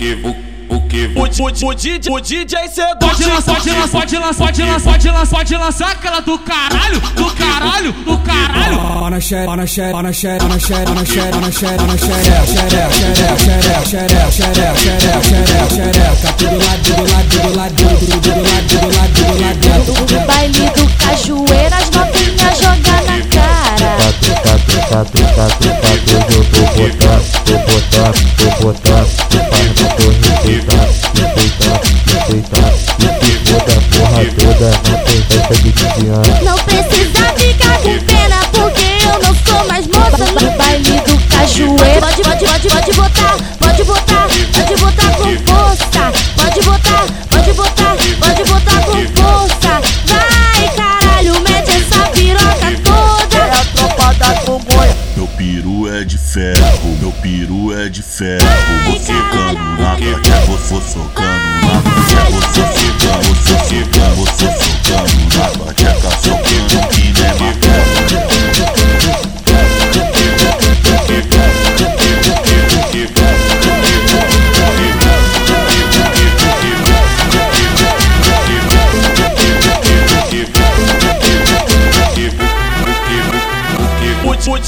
que, o que, O, o, o, DJ, o DJ cê Pode lançar, pode lançar, pode lançar, pode lançar, pode lançar, pode lançar aquela do caralho, do caralho, do caralho. Ona xere, ona xere, ona xere, ona xere, ona xere, ona xere, ona xere, xere, xere, xere, xere, xere, xere, xere, tá tudo lá, tudo lá, tudo lá, tudo, tudo lá, tudo lá, tudo lá dentro. No baile do cajueiro, as novinhas jogar na cara. Tá, tá, tá, tá, tá, tá, hoje eu tô botando, tô botando, tô botando, não tem festa de 15 anos. Não precisa ficar com pena, porque eu não sou mais moça. No baile do cajueiro, pode, pode, pode, pode botar, pode botar, pode botar com força. Pode botar, pode botar, pode botar com força. Vai, caralho, mete essa piroca toda. É a tropa da Congonha. Meu peru é de ferro, meu peru é de ferro. Vou secando na vou vou socando na gatinha, vou socando, vou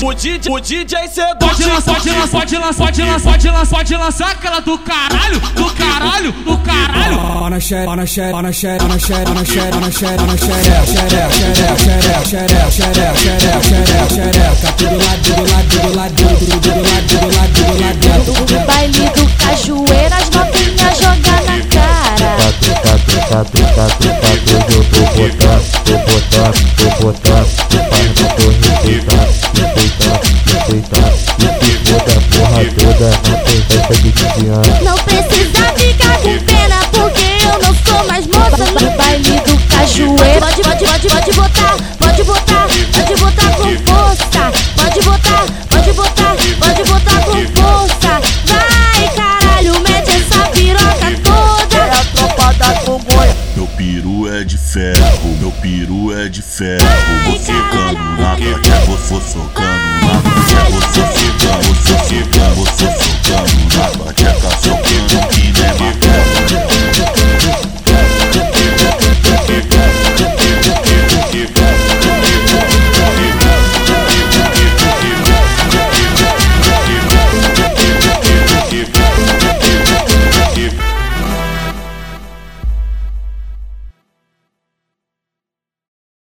O DJ, o DJ cê pode lançar, pode lançar, pode lançar, pode lançar, pode lançar, pode lançar aquela do caralho, do caralho, do caralho. Ana share, ana xere, ana xere, ana share, ana xere, ana xere, ana share, do baile do cajueiro, as share, jogar na cara. Truta, truta, truta, truta, share, eu tô botando, tô botando, share, botando. Toda, não tem festa de 15 anos. Não precisa ficar com pena, porque eu não sou mais moça. No baile do cajueiro, pode, pode, pode, pode botar, pode botar, pode botar com força. Pode botar, pode botar, pode botar com força. Vai, caralho, mete essa piroca É toda. a tropa da Congonha. Meu peru é de ferro, meu peru é de ferro. Vou secando na vou vou socando